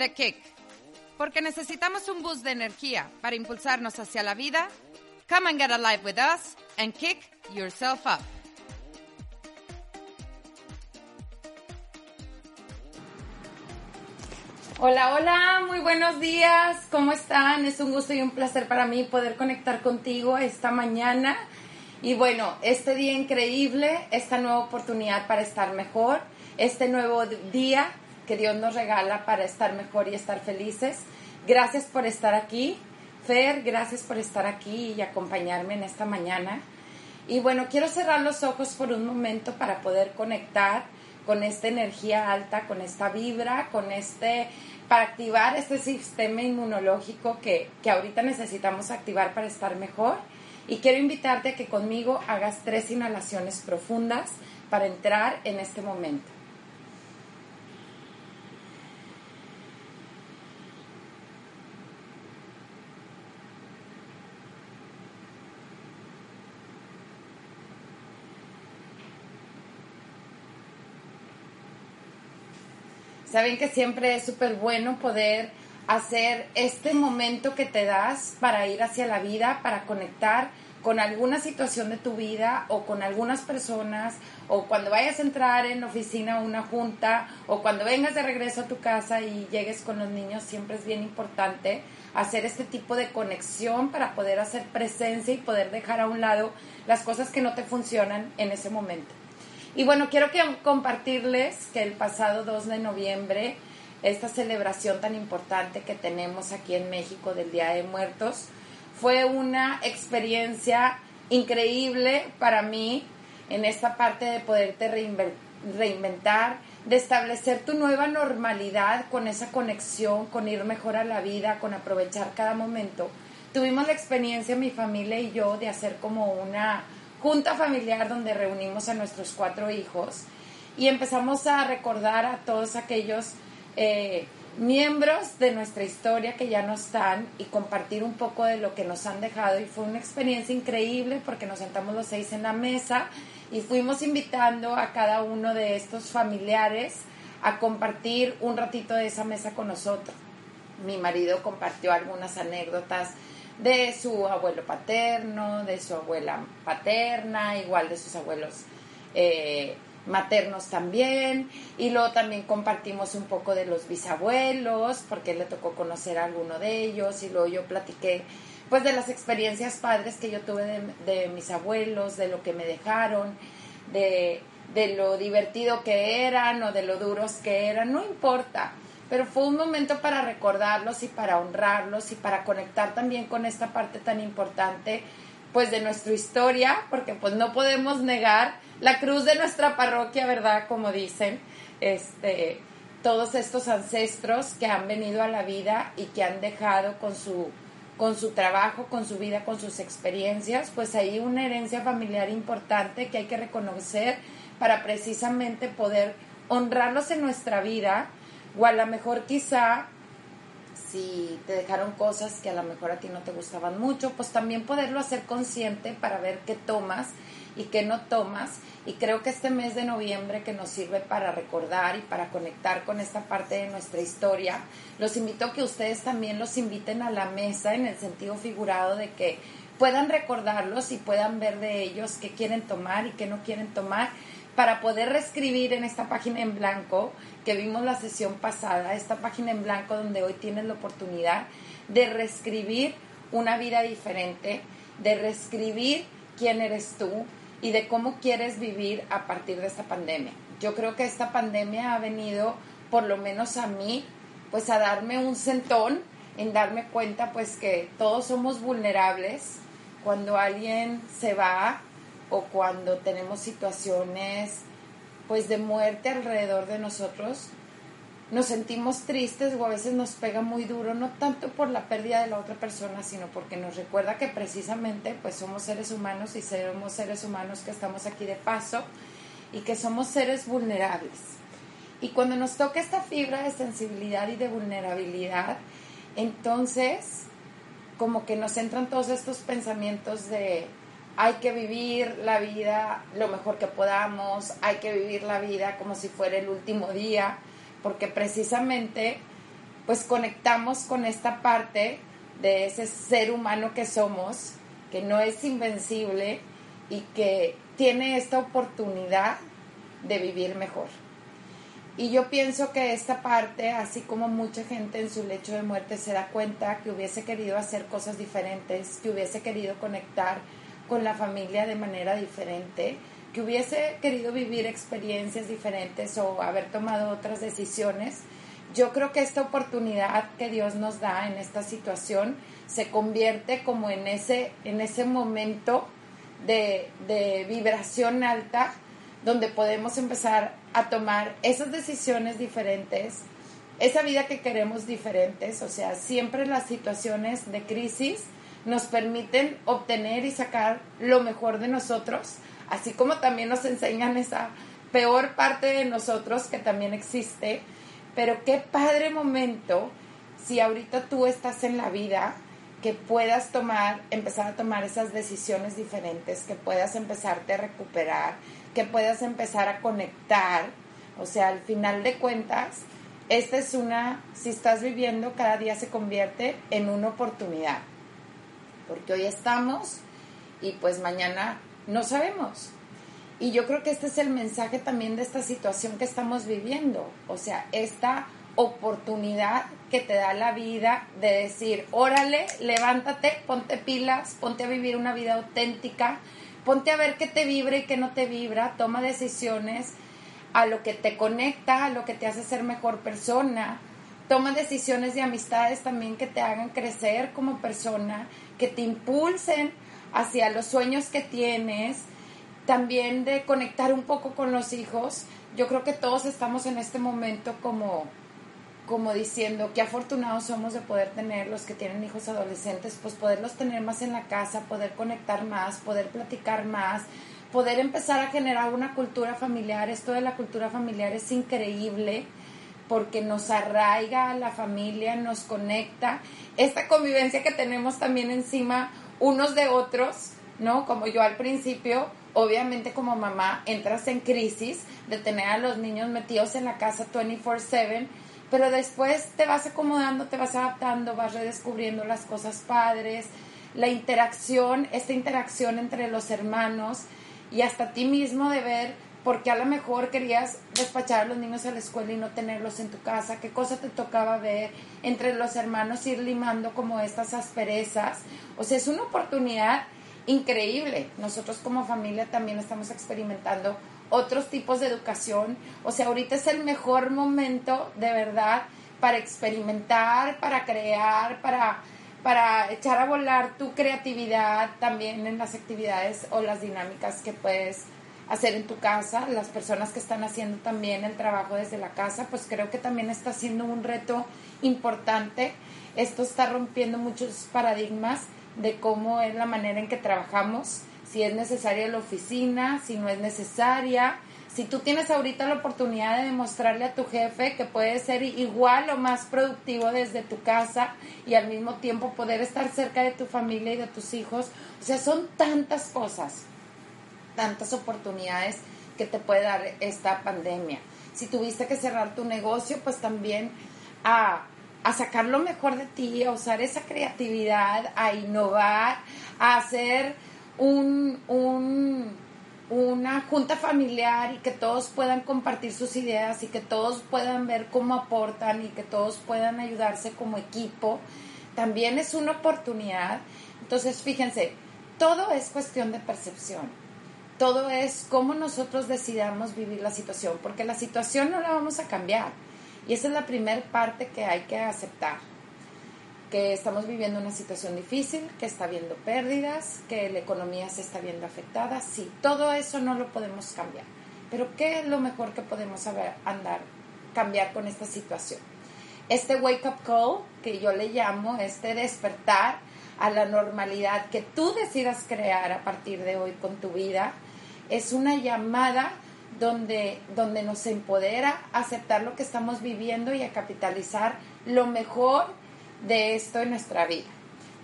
The Kick. Porque necesitamos un boost de energía para impulsarnos hacia la vida. Come and get alive with us and kick yourself up. Hola, hola, muy buenos días. ¿Cómo están? Es un gusto y un placer para mí poder conectar contigo esta mañana. Y bueno, este día increíble, esta nueva oportunidad para estar mejor, este nuevo día que Dios nos regala para estar mejor y estar felices. Gracias por estar aquí. Fer, gracias por estar aquí y acompañarme en esta mañana. Y bueno, quiero cerrar los ojos por un momento para poder conectar con esta energía alta, con esta vibra, con este, para activar este sistema inmunológico que, que ahorita necesitamos activar para estar mejor. Y quiero invitarte a que conmigo hagas tres inhalaciones profundas para entrar en este momento. Saben que siempre es súper bueno poder hacer este momento que te das para ir hacia la vida, para conectar con alguna situación de tu vida o con algunas personas o cuando vayas a entrar en la oficina o una junta o cuando vengas de regreso a tu casa y llegues con los niños, siempre es bien importante hacer este tipo de conexión para poder hacer presencia y poder dejar a un lado las cosas que no te funcionan en ese momento. Y bueno, quiero compartirles que el pasado 2 de noviembre, esta celebración tan importante que tenemos aquí en México del Día de Muertos, fue una experiencia increíble para mí en esta parte de poderte reinventar, de establecer tu nueva normalidad con esa conexión, con ir mejor a la vida, con aprovechar cada momento. Tuvimos la experiencia, mi familia y yo, de hacer como una junta familiar donde reunimos a nuestros cuatro hijos y empezamos a recordar a todos aquellos eh, miembros de nuestra historia que ya no están y compartir un poco de lo que nos han dejado y fue una experiencia increíble porque nos sentamos los seis en la mesa y fuimos invitando a cada uno de estos familiares a compartir un ratito de esa mesa con nosotros. Mi marido compartió algunas anécdotas de su abuelo paterno, de su abuela paterna, igual de sus abuelos eh, maternos también. Y luego también compartimos un poco de los bisabuelos, porque le tocó conocer a alguno de ellos. Y luego yo platiqué pues de las experiencias padres que yo tuve de, de mis abuelos, de lo que me dejaron, de, de lo divertido que eran o de lo duros que eran, no importa pero fue un momento para recordarlos y para honrarlos y para conectar también con esta parte tan importante pues de nuestra historia, porque pues no podemos negar la cruz de nuestra parroquia, ¿verdad? Como dicen, este, todos estos ancestros que han venido a la vida y que han dejado con su, con su trabajo, con su vida, con sus experiencias, pues hay una herencia familiar importante que hay que reconocer para precisamente poder honrarlos en nuestra vida o a lo mejor quizá si te dejaron cosas que a lo mejor a ti no te gustaban mucho, pues también poderlo hacer consciente para ver qué tomas y qué no tomas. Y creo que este mes de noviembre que nos sirve para recordar y para conectar con esta parte de nuestra historia, los invito a que ustedes también los inviten a la mesa en el sentido figurado de que puedan recordarlos y puedan ver de ellos qué quieren tomar y qué no quieren tomar para poder reescribir en esta página en blanco que vimos la sesión pasada, esta página en blanco donde hoy tienes la oportunidad de reescribir una vida diferente, de reescribir quién eres tú y de cómo quieres vivir a partir de esta pandemia. Yo creo que esta pandemia ha venido, por lo menos a mí, pues a darme un sentón, en darme cuenta pues que todos somos vulnerables. Cuando alguien se va, o cuando tenemos situaciones pues de muerte alrededor de nosotros, nos sentimos tristes o a veces nos pega muy duro, no tanto por la pérdida de la otra persona, sino porque nos recuerda que precisamente pues somos seres humanos y somos seres humanos que estamos aquí de paso y que somos seres vulnerables. Y cuando nos toca esta fibra de sensibilidad y de vulnerabilidad, entonces como que nos entran todos estos pensamientos de hay que vivir la vida lo mejor que podamos, hay que vivir la vida como si fuera el último día, porque precisamente pues conectamos con esta parte de ese ser humano que somos, que no es invencible y que tiene esta oportunidad de vivir mejor. Y yo pienso que esta parte, así como mucha gente en su lecho de muerte se da cuenta que hubiese querido hacer cosas diferentes, que hubiese querido conectar con la familia de manera diferente, que hubiese querido vivir experiencias diferentes o haber tomado otras decisiones, yo creo que esta oportunidad que Dios nos da en esta situación se convierte como en ese, en ese momento de, de vibración alta donde podemos empezar a tomar esas decisiones diferentes, esa vida que queremos diferentes, o sea, siempre las situaciones de crisis nos permiten obtener y sacar lo mejor de nosotros, así como también nos enseñan esa peor parte de nosotros que también existe, pero qué padre momento si ahorita tú estás en la vida que puedas tomar, empezar a tomar esas decisiones diferentes, que puedas empezarte a recuperar, que puedas empezar a conectar, o sea, al final de cuentas, esta es una, si estás viviendo, cada día se convierte en una oportunidad, porque hoy estamos y pues mañana no sabemos. Y yo creo que este es el mensaje también de esta situación que estamos viviendo. O sea, esta oportunidad que te da la vida de decir, órale, levántate, ponte pilas, ponte a vivir una vida auténtica, ponte a ver qué te vibra y qué no te vibra, toma decisiones a lo que te conecta, a lo que te hace ser mejor persona, toma decisiones de amistades también que te hagan crecer como persona, que te impulsen hacia los sueños que tienes, también de conectar un poco con los hijos. Yo creo que todos estamos en este momento como, como diciendo qué afortunados somos de poder tener los que tienen hijos adolescentes, pues poderlos tener más en la casa, poder conectar más, poder platicar más, poder empezar a generar una cultura familiar. Esto de la cultura familiar es increíble porque nos arraiga a la familia, nos conecta. Esta convivencia que tenemos también encima unos de otros, ¿no? Como yo al principio, obviamente como mamá, entras en crisis de tener a los niños metidos en la casa 24/7, pero después te vas acomodando, te vas adaptando, vas redescubriendo las cosas padres, la interacción, esta interacción entre los hermanos y hasta ti mismo de ver porque a lo mejor querías despachar a los niños a la escuela y no tenerlos en tu casa, qué cosa te tocaba ver entre los hermanos ir limando como estas asperezas. O sea, es una oportunidad increíble. Nosotros como familia también estamos experimentando otros tipos de educación. O sea, ahorita es el mejor momento de verdad para experimentar, para crear, para, para echar a volar tu creatividad también en las actividades o las dinámicas que puedes hacer en tu casa, las personas que están haciendo también el trabajo desde la casa, pues creo que también está siendo un reto importante. Esto está rompiendo muchos paradigmas de cómo es la manera en que trabajamos, si es necesaria la oficina, si no es necesaria. Si tú tienes ahorita la oportunidad de demostrarle a tu jefe que puede ser igual o más productivo desde tu casa y al mismo tiempo poder estar cerca de tu familia y de tus hijos, o sea, son tantas cosas tantas oportunidades que te puede dar esta pandemia. Si tuviste que cerrar tu negocio, pues también a, sacar lo mejor de ti, a usar esa creatividad, a innovar, a hacer un, una junta familiar y que todos puedan compartir sus ideas y que todos puedan ver cómo aportan y que todos puedan ayudarse como equipo, también es una oportunidad. Entonces, fíjense, todo es cuestión de percepción todo es cómo nosotros decidamos vivir la situación, porque la situación no la vamos a cambiar. Y esa es la primera parte que hay que aceptar. que estamos viviendo una situación difícil, que está habiendo pérdidas, que la economía se está viendo afectada. Sí, todo eso no lo podemos cambiar. Pero ¿qué es lo mejor que podemos andar, cambiar con esta situación? Este wake up call, que yo le llamo, este despertar a la normalidad que tú decidas crear a partir de hoy con tu vida, es una llamada donde, donde nos empodera a aceptar lo que estamos viviendo y a capitalizar lo mejor de esto en nuestra vida.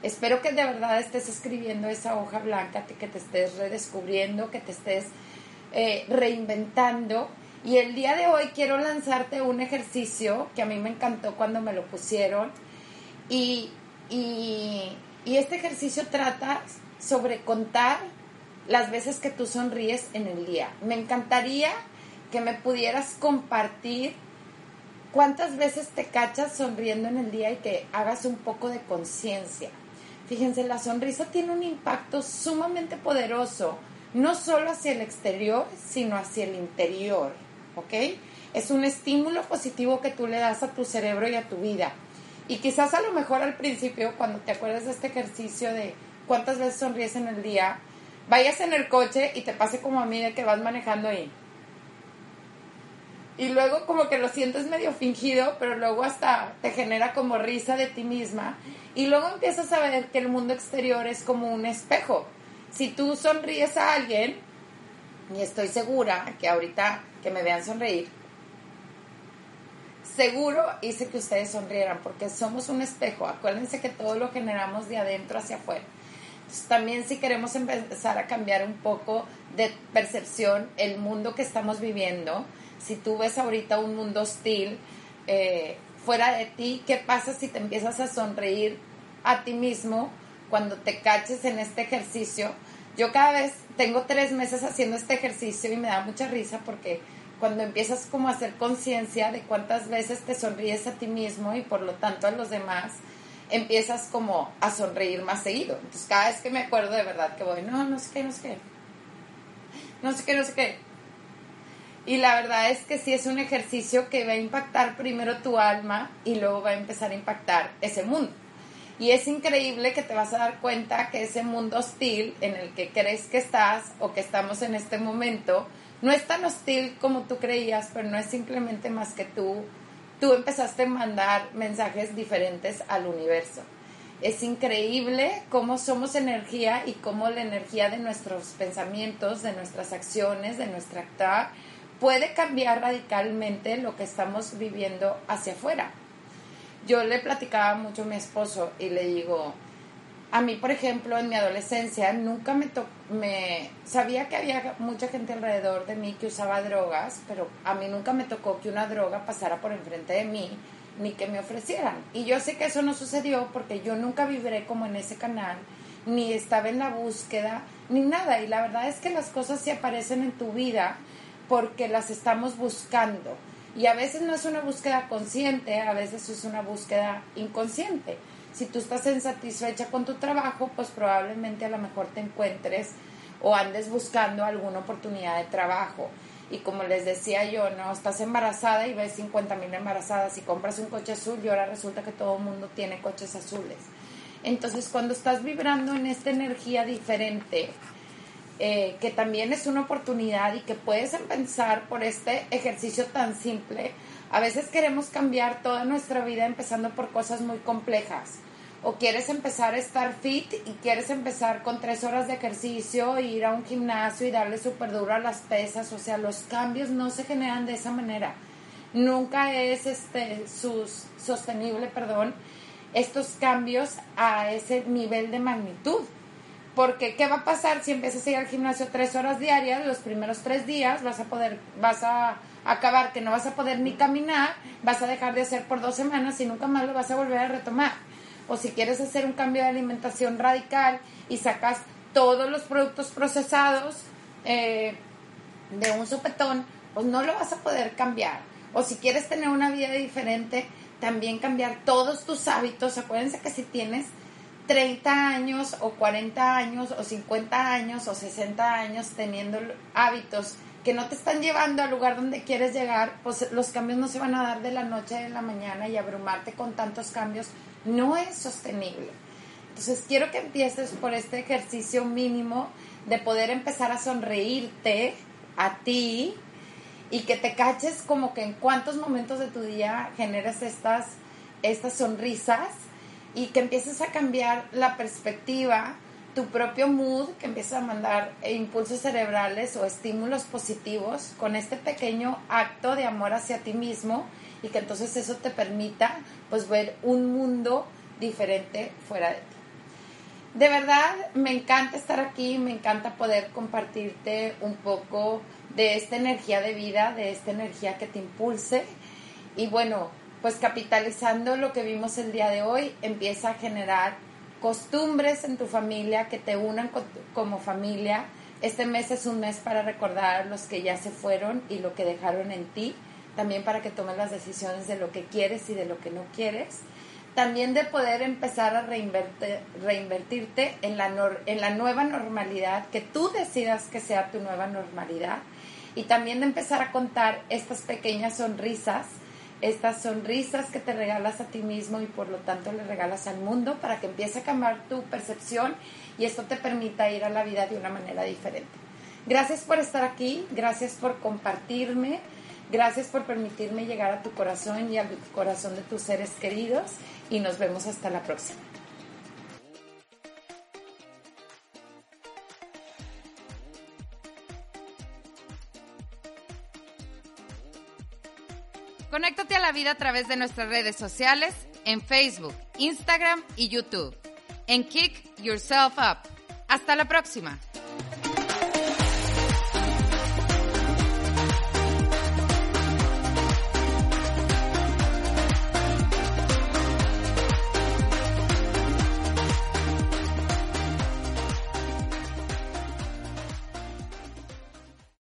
Espero que de verdad estés escribiendo esa hoja blanca, que te estés redescubriendo, que te estés eh, reinventando. Y el día de hoy quiero lanzarte un ejercicio que a mí me encantó cuando me lo pusieron. Y, y, y este ejercicio trata sobre contar las veces que tú sonríes en el día. Me encantaría que me pudieras compartir cuántas veces te cachas sonriendo en el día y que hagas un poco de conciencia. Fíjense, la sonrisa tiene un impacto sumamente poderoso, no solo hacia el exterior, sino hacia el interior, ¿ok? Es un estímulo positivo que tú le das a tu cerebro y a tu vida. Y quizás a lo mejor al principio, cuando te acuerdas de este ejercicio de cuántas veces sonríes en el día, vayas en el coche y te pase como a mí de que vas manejando ahí. Y luego como que lo sientes medio fingido, pero luego hasta te genera como risa de ti misma. Y luego empiezas a ver que el mundo exterior es como un espejo. Si tú sonríes a alguien, y estoy segura que ahorita que me vean sonreír, seguro hice que ustedes sonrieran, porque somos un espejo. Acuérdense que todo lo generamos de adentro hacia afuera también si queremos empezar a cambiar un poco de percepción el mundo que estamos viviendo, si tú ves ahorita un mundo hostil eh, fuera de ti, ¿qué pasa si te empiezas a sonreír a ti mismo cuando te caches en este ejercicio? Yo cada vez tengo tres meses haciendo este ejercicio y me da mucha risa porque cuando empiezas como a hacer conciencia de cuántas veces te sonríes a ti mismo y por lo tanto a los demás, empiezas como a sonreír más seguido. Entonces cada vez que me acuerdo de verdad que voy, no, no sé qué, no sé qué, no sé qué, no sé qué. Y la verdad es que sí es un ejercicio que va a impactar primero tu alma y luego va a empezar a impactar ese mundo. Y es increíble que te vas a dar cuenta que ese mundo hostil en el que crees que estás o que estamos en este momento no es tan hostil como tú creías, pero no es simplemente más que tú tú empezaste a mandar mensajes diferentes al universo. Es increíble cómo somos energía y cómo la energía de nuestros pensamientos, de nuestras acciones, de nuestra actuar, puede cambiar radicalmente lo que estamos viviendo hacia afuera. Yo le platicaba mucho a mi esposo y le digo, a mí, por ejemplo, en mi adolescencia nunca me, me sabía que había mucha gente alrededor de mí que usaba drogas, pero a mí nunca me tocó que una droga pasara por enfrente de mí ni que me ofrecieran. Y yo sé que eso no sucedió porque yo nunca viviré como en ese canal, ni estaba en la búsqueda, ni nada. Y la verdad es que las cosas se aparecen en tu vida porque las estamos buscando. Y a veces no es una búsqueda consciente, a veces es una búsqueda inconsciente si tú estás insatisfecha con tu trabajo, pues probablemente a lo mejor te encuentres o andes buscando alguna oportunidad de trabajo. Y como les decía yo, no, estás embarazada y ves 50 mil embarazadas y compras un coche azul y ahora resulta que todo el mundo tiene coches azules. Entonces, cuando estás vibrando en esta energía diferente, eh, que también es una oportunidad y que puedes empezar por este ejercicio tan simple, a veces queremos cambiar toda nuestra vida empezando por cosas muy complejas o quieres empezar a estar fit y quieres empezar con tres horas de ejercicio, ir a un gimnasio y darle súper duro a las pesas, o sea, los cambios no se generan de esa manera. Nunca es este, sus, sostenible, perdón, estos cambios a ese nivel de magnitud. Porque, ¿qué va a pasar si empiezas a ir al gimnasio tres horas diarias? Los primeros tres días vas a poder, vas a acabar que no vas a poder ni caminar, vas a dejar de hacer por dos semanas y nunca más lo vas a volver a retomar o si quieres hacer un cambio de alimentación radical y sacas todos los productos procesados eh, de un sopetón, pues no lo vas a poder cambiar. O si quieres tener una vida diferente, también cambiar todos tus hábitos. Acuérdense que si tienes 30 años o 40 años o 50 años o 60 años teniendo hábitos que no te están llevando al lugar donde quieres llegar, pues los cambios no se van a dar de la noche a la mañana y abrumarte con tantos cambios no es sostenible. Entonces quiero que empieces por este ejercicio mínimo de poder empezar a sonreírte a ti y que te caches como que en cuántos momentos de tu día generas estas, estas sonrisas y que empieces a cambiar la perspectiva, tu propio mood, que empieces a mandar impulsos cerebrales o estímulos positivos con este pequeño acto de amor hacia ti mismo y que entonces eso te permita pues ver un mundo diferente fuera de ti. De verdad, me encanta estar aquí, me encanta poder compartirte un poco de esta energía de vida, de esta energía que te impulse. Y bueno, pues capitalizando lo que vimos el día de hoy, empieza a generar costumbres en tu familia que te unan como familia. Este mes es un mes para recordar los que ya se fueron y lo que dejaron en ti, también para que tomes las decisiones de lo que quieres y de lo que no quieres también de poder empezar a reinvertirte en la, en la nueva normalidad, que tú decidas que sea tu nueva normalidad, y también de empezar a contar estas pequeñas sonrisas, estas sonrisas que te regalas a ti mismo y por lo tanto le regalas al mundo para que empiece a cambiar tu percepción y esto te permita ir a la vida de una manera diferente. Gracias por estar aquí, gracias por compartirme. Gracias por permitirme llegar a tu corazón y al corazón de tus seres queridos y nos vemos hasta la próxima. Conéctate a la vida a través de nuestras redes sociales en Facebook, Instagram y YouTube. En Kick Yourself Up. Hasta la próxima.